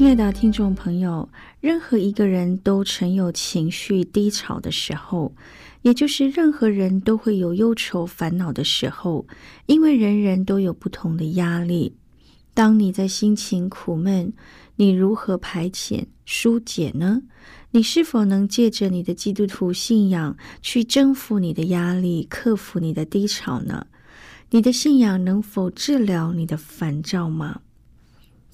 亲爱的听众朋友，任何一个人都曾有情绪低潮的时候，也就是任何人都会有忧愁烦恼的时候，因为人人都有不同的压力。当你在心情苦闷，你如何排遣疏解呢？你是否能借着你的基督徒信仰去征服你的压力，克服你的低潮呢？你的信仰能否治疗你的烦躁吗？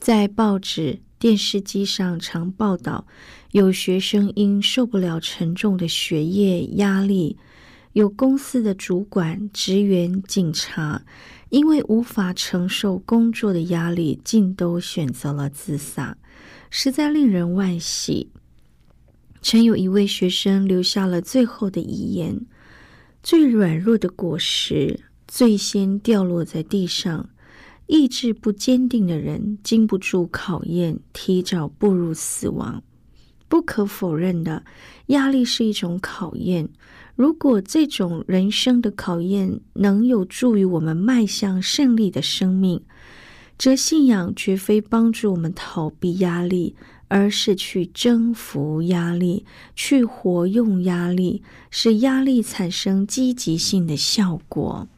在报纸。电视机上常报道，有学生因受不了沉重的学业压力，有公司的主管、职员、警察，因为无法承受工作的压力，竟都选择了自杀，实在令人惋惜。曾有一位学生留下了最后的遗言：“最软弱的果实，最先掉落在地上。”意志不坚定的人，经不住考验，提早步入死亡。不可否认的，压力是一种考验。如果这种人生的考验能有助于我们迈向胜利的生命，则信仰绝非帮助我们逃避压力，而是去征服压力，去活用压力，使压力产生积极性的效果。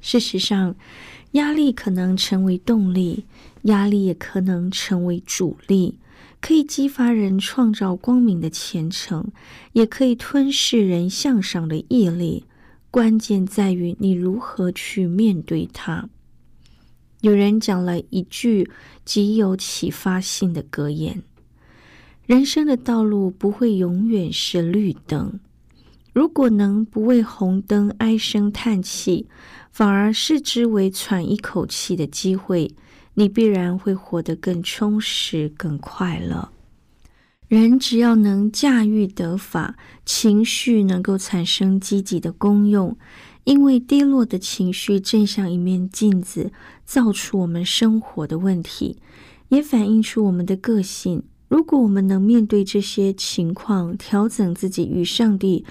事实上，压力可能成为动力，压力也可能成为阻力，可以激发人创造光明的前程，也可以吞噬人向上的毅力。关键在于你如何去面对它。有人讲了一句极有启发性的格言：“人生的道路不会永远是绿灯。如果能不为红灯唉声叹气。”反而视之为喘一口气的机会，你必然会活得更充实、更快乐。人只要能驾驭得法，情绪能够产生积极的功用，因为低落的情绪正像一面镜子，照出我们生活的问题，也反映出我们的个性。如果我们能面对这些情况，调整自己与上帝。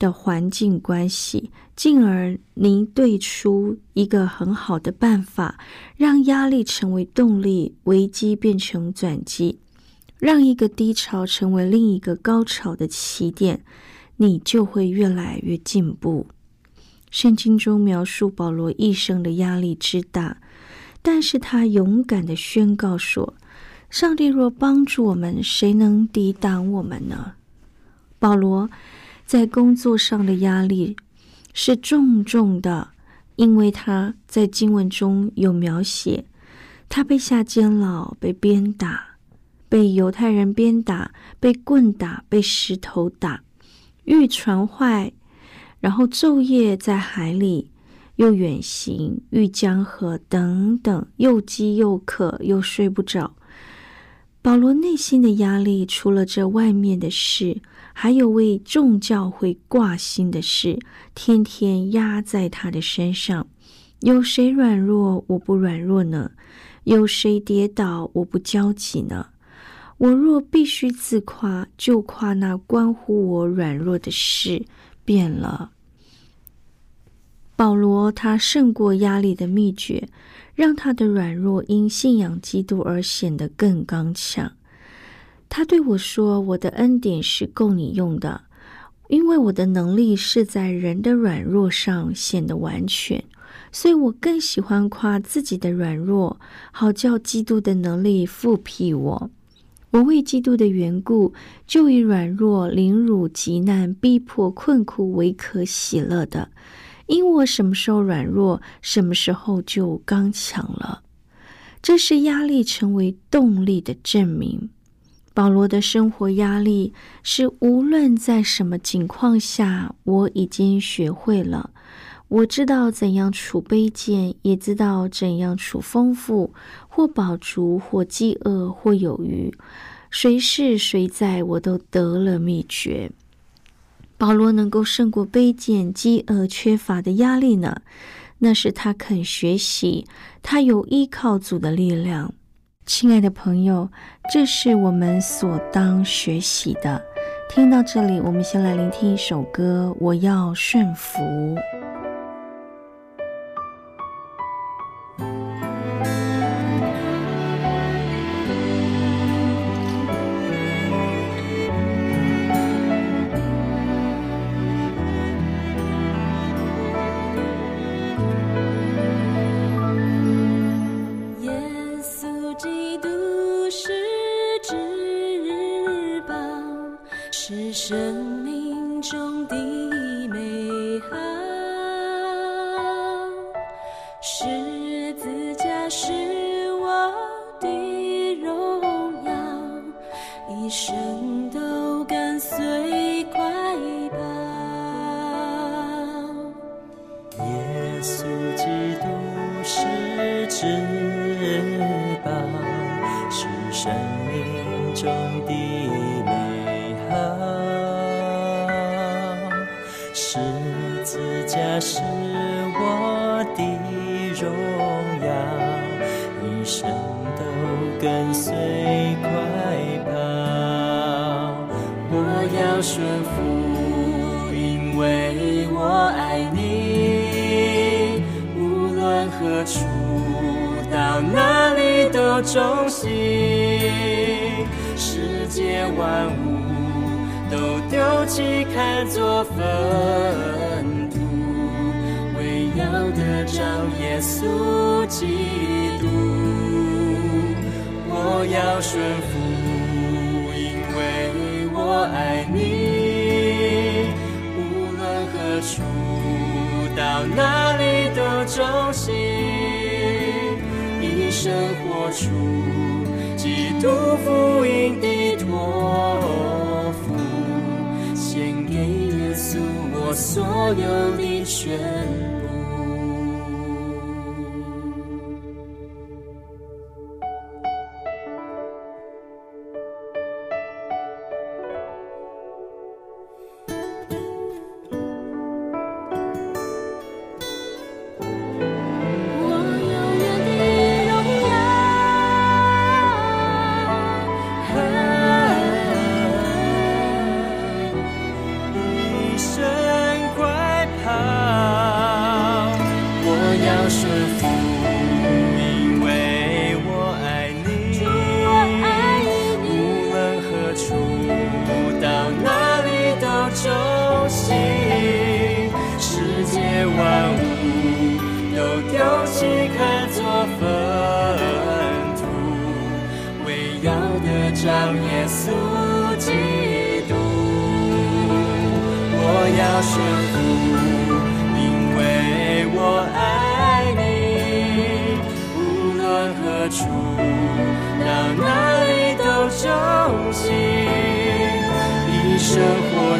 的环境关系，进而您对出一个很好的办法，让压力成为动力，危机变成转机，让一个低潮成为另一个高潮的起点，你就会越来越进步。圣经中描述保罗一生的压力之大，但是他勇敢的宣告说：“上帝若帮助我们，谁能抵挡我们呢？”保罗。在工作上的压力是重重的，因为他在经文中有描写，他被下监牢、被鞭打、被犹太人鞭打、被棍打、被石头打、遇船坏，然后昼夜在海里，又远行、遇江河等等，又饥又渴，又睡不着。保罗内心的压力，除了这外面的事。还有为众教会挂心的事，天天压在他的身上。有谁软弱，我不软弱呢？有谁跌倒，我不焦急呢？我若必须自夸，就夸那关乎我软弱的事。变了，保罗他胜过压力的秘诀，让他的软弱因信仰基督而显得更刚强。他对我说：“我的恩典是够你用的，因为我的能力是在人的软弱上显得完全，所以我更喜欢夸自己的软弱，好叫基督的能力复辟我。我为基督的缘故，就以软弱、凌辱、极难、逼迫、困苦为可喜乐的，因我什么时候软弱，什么时候就刚强了。这是压力成为动力的证明。保罗的生活压力是无论在什么情况下，我已经学会了。我知道怎样处卑贱，也知道怎样处丰富，或饱足，或饥饿，或有余。谁是谁在，我都得了秘诀。保罗能够胜过卑贱、饥饿、缺乏的压力呢？那是他肯学习，他有依靠主的力量。亲爱的朋友，这是我们所当学习的。听到这里，我们先来聆听一首歌：我要顺服。因为我爱你，无论何处到哪里都忠心，世界万物都丢弃看作粪土，唯有的照耶稣基督，我要顺服，因为我爱你。到哪里都忠心。生活出基督福音的托付，献给耶稣我所有的全。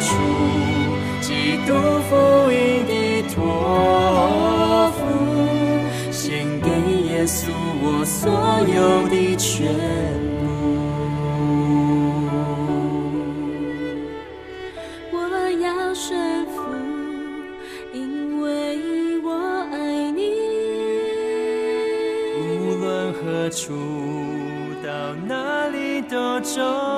出基督福音的托付，献给耶稣我所有的全部。我要顺服，因为我爱你。无论何处，到哪里都走。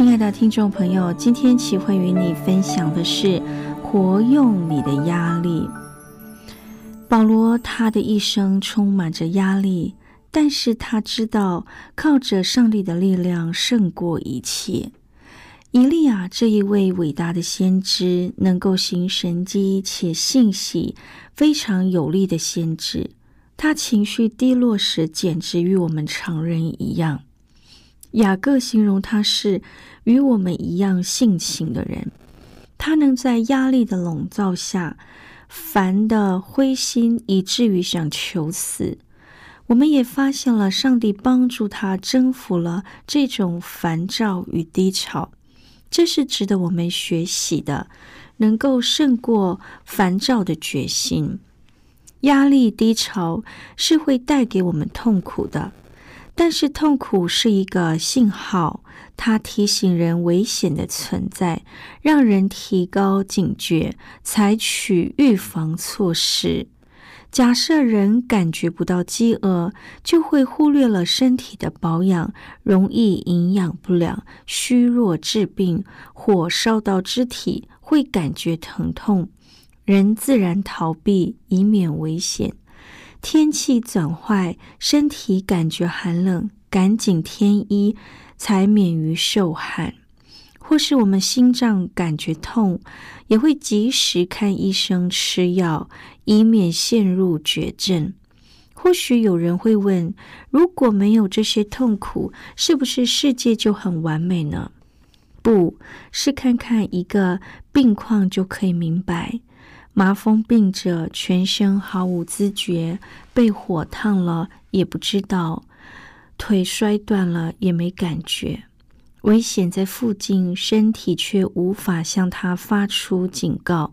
亲爱的听众朋友，今天启会与你分享的是活用你的压力。保罗他的一生充满着压力，但是他知道靠着上帝的力量胜过一切。以利亚这一位伟大的先知，能够行神迹且信息非常有力的先知，他情绪低落时，简直与我们常人一样。雅各形容他是与我们一样性情的人，他能在压力的笼罩下烦的灰心，以至于想求死。我们也发现了上帝帮助他征服了这种烦躁与低潮。这是值得我们学习的，能够胜过烦躁的决心。压力低潮是会带给我们痛苦的，但是痛苦是一个信号，它提醒人危险的存在，让人提高警觉，采取预防措施。假设人感觉不到饥饿，就会忽略了身体的保养，容易营养不良、虚弱致病；火烧到肢体，会感觉疼痛，人自然逃避，以免危险。天气转坏，身体感觉寒冷，赶紧添衣，才免于受寒。或是我们心脏感觉痛，也会及时看医生吃药，以免陷入绝症。或许有人会问：如果没有这些痛苦，是不是世界就很完美呢？不是，看看一个病况就可以明白。麻风病者全身毫无知觉，被火烫了也不知道，腿摔断了也没感觉。危险在附近，身体却无法向他发出警告。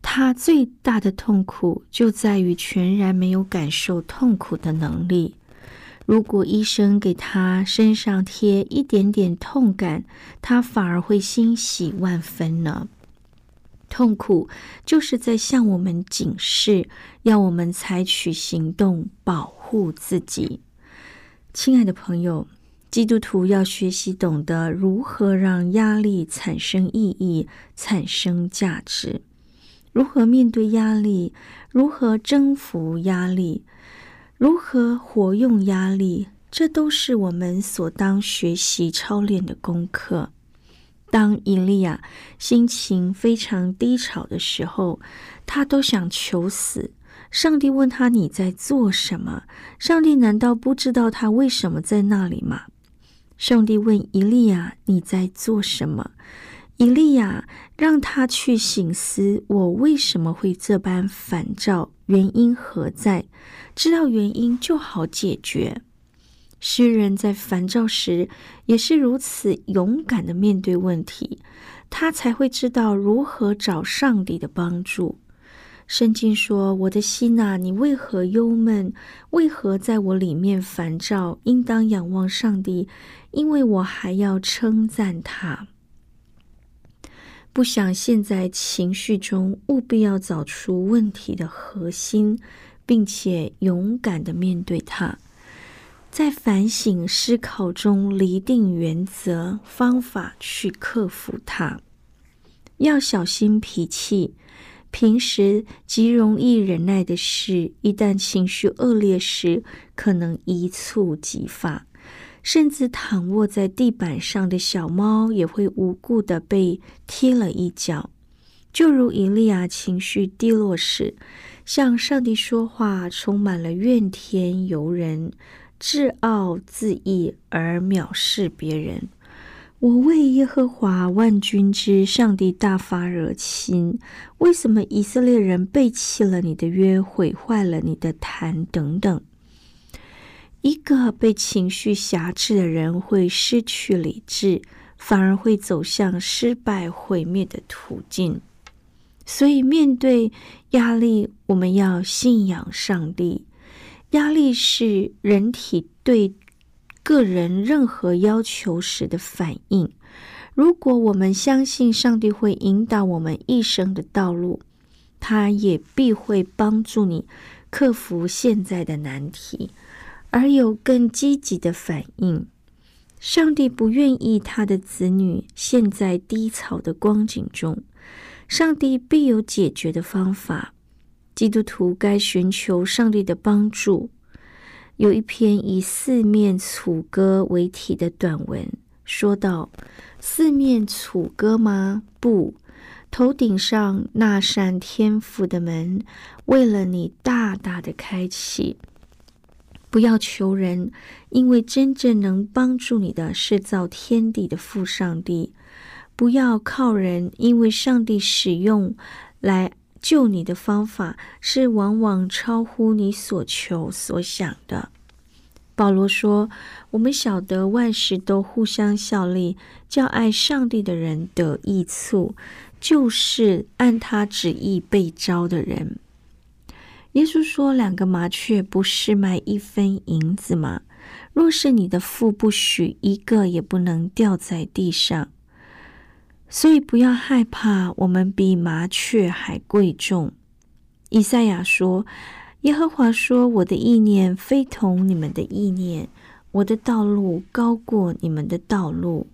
他最大的痛苦就在于全然没有感受痛苦的能力。如果医生给他身上贴一点点痛感，他反而会欣喜万分呢。痛苦就是在向我们警示，要我们采取行动保护自己。亲爱的朋友。基督徒要学习懂得如何让压力产生意义、产生价值，如何面对压力，如何征服压力，如何活用压力，这都是我们所当学习操练的功课。当伊利亚心情非常低潮的时候，他都想求死。上帝问他：“你在做什么？”上帝难道不知道他为什么在那里吗？上帝问伊利亚：“你在做什么？”伊利亚让他去醒思：“我为什么会这般烦躁？原因何在？知道原因就好解决。”诗人在烦躁时也是如此勇敢的面对问题，他才会知道如何找上帝的帮助。圣经说：“我的心呐，你为何忧闷？为何在我里面烦躁？应当仰望上帝，因为我还要称赞他。不想陷在情绪中，务必要找出问题的核心，并且勇敢的面对它，在反省思考中厘定原则方法去克服它。要小心脾气。”平时极容易忍耐的事，一旦情绪恶劣时，可能一触即发，甚至躺卧在地板上的小猫也会无故的被踢了一脚。就如伊利亚情绪低落时，向上帝说话，充满了怨天尤人、自傲自义而藐视别人。我为耶和华万军之上帝大发热心，为什么以色列人背弃了你的约，毁坏了你的坛？等等。一个被情绪挟制的人会失去理智，反而会走向失败毁灭的途径。所以，面对压力，我们要信仰上帝。压力是人体对。个人任何要求时的反应。如果我们相信上帝会引导我们一生的道路，他也必会帮助你克服现在的难题，而有更积极的反应。上帝不愿意他的子女陷在低潮的光景中，上帝必有解决的方法。基督徒该寻求上帝的帮助。有一篇以四面楚歌为题的短文，说道：“四面楚歌吗？不，头顶上那扇天赋的门，为了你大大的开启。”不要求人，因为真正能帮助你的是造天地的父上帝。不要靠人，因为上帝使用来救你的方法是往往超乎你所求所想的。保罗说：“我们晓得万事都互相效力，叫爱上帝的人得益处，就是按他旨意被招的人。”耶稣说：“两个麻雀不是卖一分银子吗？若是你的父不许，一个也不能掉在地上。所以不要害怕，我们比麻雀还贵重。”以赛亚说：“耶和华说，我的意念非同你们的意念，我的道路高过你们的道路。”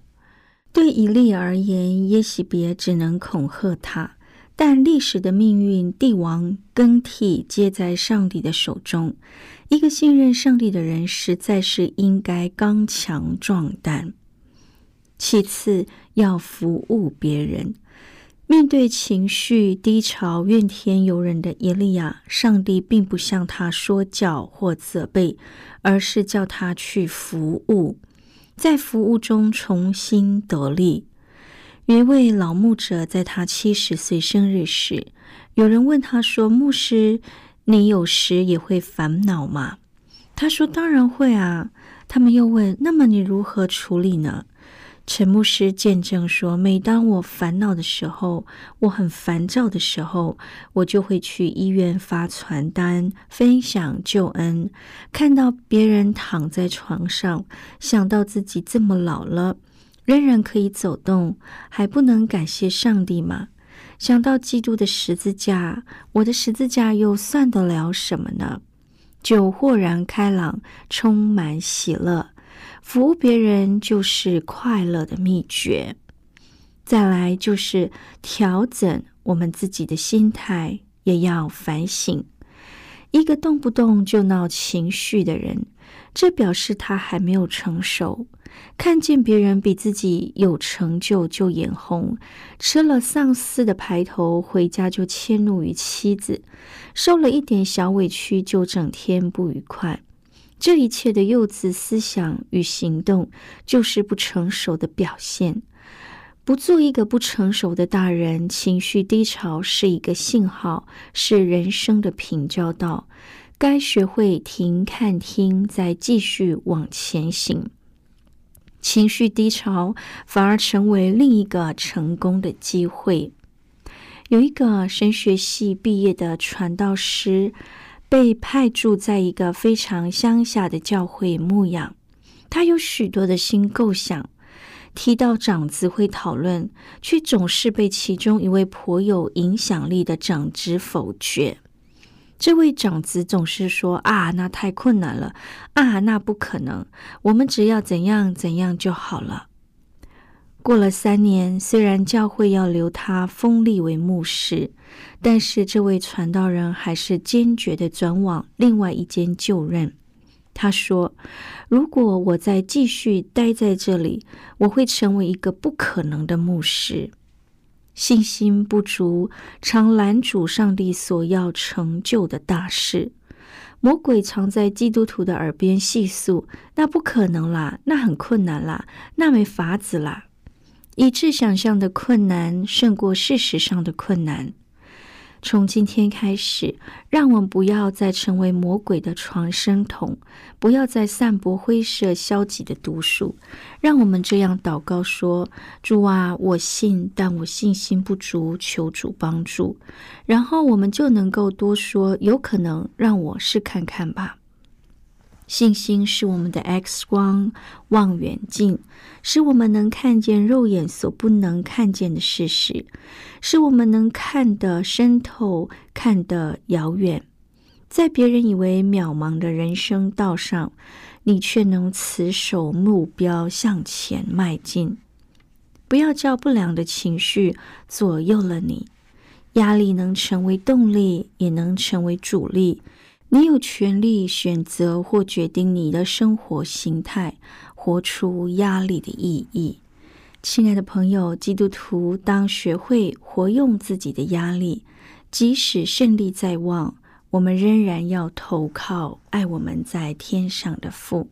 对以利而言，耶喜别只能恐吓他。但历史的命运，帝王更替皆在上帝的手中。一个信任上帝的人，实在是应该刚强壮胆。其次，要服务别人。面对情绪低潮、怨天尤人的耶利亚，上帝并不向他说教或责备，而是叫他去服务，在服务中重新得力。有一位老牧者，在他七十岁生日时，有人问他说：“牧师，你有时也会烦恼吗？”他说：“当然会啊。”他们又问：“那么你如何处理呢？”陈牧师见证说：“每当我烦恼的时候，我很烦躁的时候，我就会去医院发传单，分享救恩。看到别人躺在床上，想到自己这么老了。”仍然可以走动，还不能感谢上帝吗？想到基督的十字架，我的十字架又算得了什么呢？就豁然开朗，充满喜乐。服务别人就是快乐的秘诀。再来就是调整我们自己的心态，也要反省。一个动不动就闹情绪的人，这表示他还没有成熟。看见别人比自己有成就就眼红，吃了上司的排头回家就迁怒于妻子，受了一点小委屈就整天不愉快。这一切的幼稚思想与行动，就是不成熟的表现。不做一个不成熟的大人，情绪低潮是一个信号，是人生的平交道。该学会停、看、听，再继续往前行。情绪低潮反而成为另一个成功的机会。有一个神学系毕业的传道师，被派驻在一个非常乡下的教会牧养。他有许多的新构想，提到长子会讨论，却总是被其中一位颇有影响力的长子否决。这位长子总是说：“啊，那太困难了，啊，那不可能。我们只要怎样怎样就好了。”过了三年，虽然教会要留他封立为牧师，但是这位传道人还是坚决的转往另外一间就任。他说：“如果我再继续待在这里，我会成为一个不可能的牧师。”信心不足，常拦阻上帝所要成就的大事。魔鬼常在基督徒的耳边细诉：“那不可能啦，那很困难啦，那没法子啦。”以致想象的困难胜过事实上的困难。从今天开始，让我们不要再成为魔鬼的传声筒，不要再散播灰色消极的毒素。让我们这样祷告说：“主啊，我信，但我信心不足，求主帮助。”然后我们就能够多说：“有可能，让我试看看吧。”信心是我们的 X 光望远镜，使我们能看见肉眼所不能看见的事实，使我们能看得深透、看得遥远。在别人以为渺茫的人生道上，你却能持守目标向前迈进。不要叫不良的情绪左右了你，压力能成为动力，也能成为阻力。你有权利选择或决定你的生活形态，活出压力的意义。亲爱的朋友，基督徒当学会活用自己的压力，即使胜利在望，我们仍然要投靠爱我们在天上的父。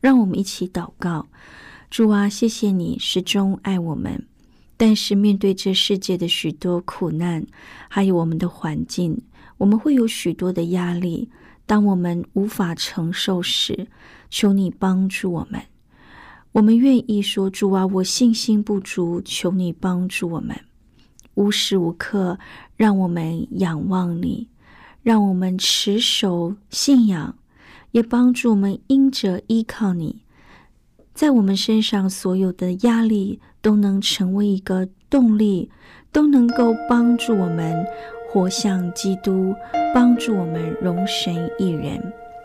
让我们一起祷告。主啊，谢谢你始终爱我们。但是面对这世界的许多苦难，还有我们的环境，我们会有许多的压力。当我们无法承受时，求你帮助我们。我们愿意说：“主啊，我信心不足，求你帮助我们。无时无刻让我们仰望你，让我们持守信仰，也帮助我们因着依靠你。”在我们身上，所有的压力都能成为一个动力，都能够帮助我们活像基督，帮助我们容神一人。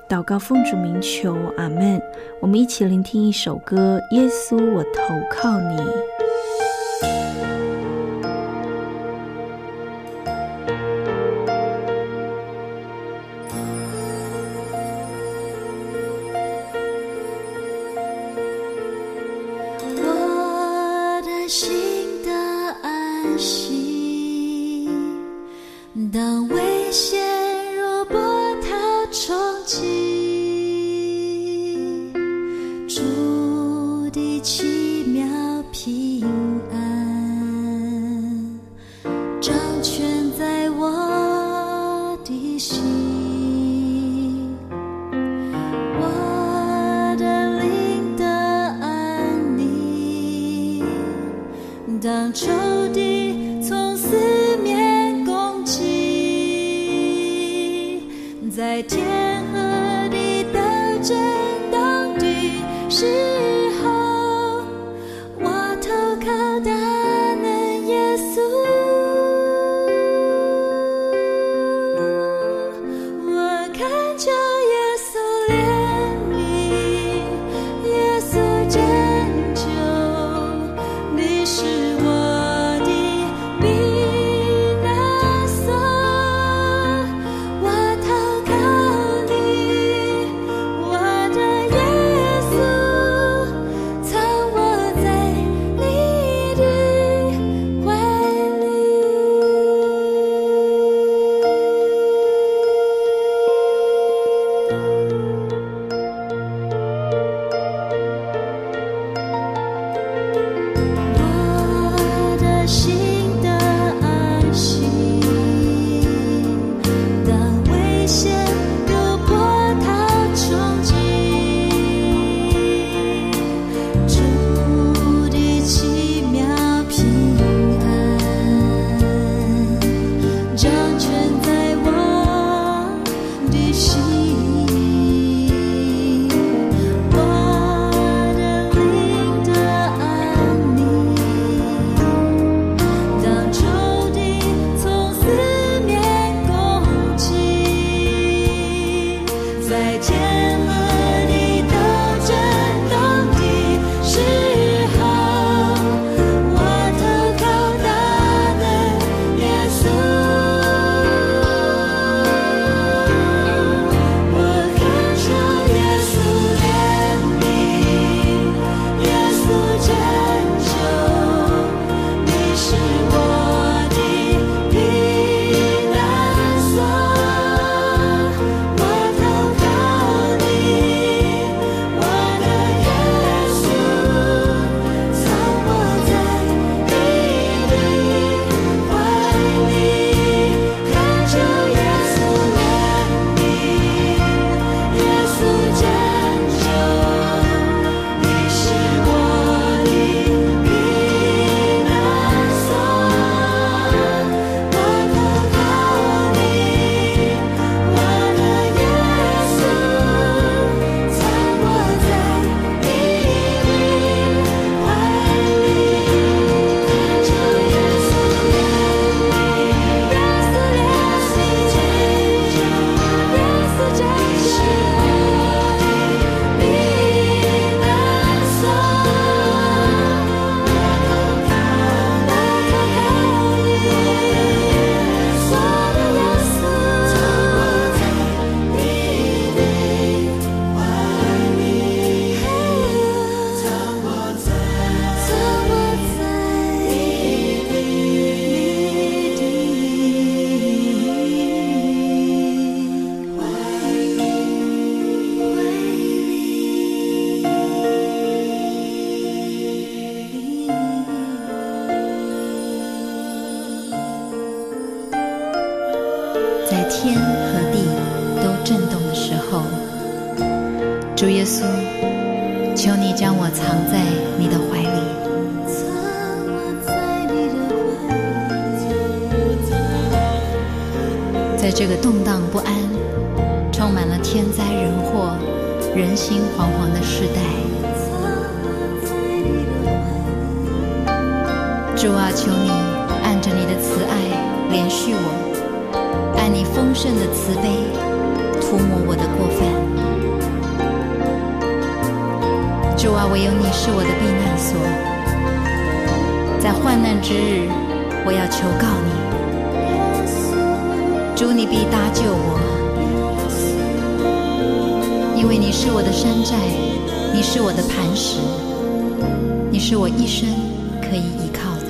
祷告奉主名求，阿门。我们一起聆听一首歌：耶稣，我投靠你。一起。唯有你是我的避难所，在患难之日，我要求告你。主，你必搭救我，因为你是我的山寨，你是我的磐石，你是我一生可以依靠的。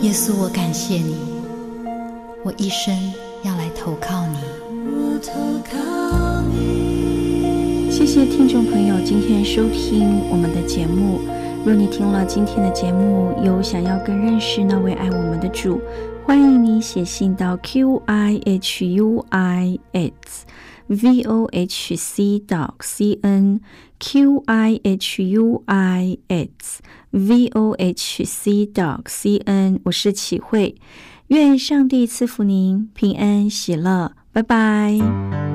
耶稣，我感谢你，我一生要来投靠你。谢谢听众朋友今天收听我们的节目。若你听了今天的节目，有想要更认识那位爱我们的主，欢迎你写信到 q i h u i s v o h c dot c n q i h u i s v o h c dot c n。我是启慧，愿上帝赐福您平安喜乐，拜拜。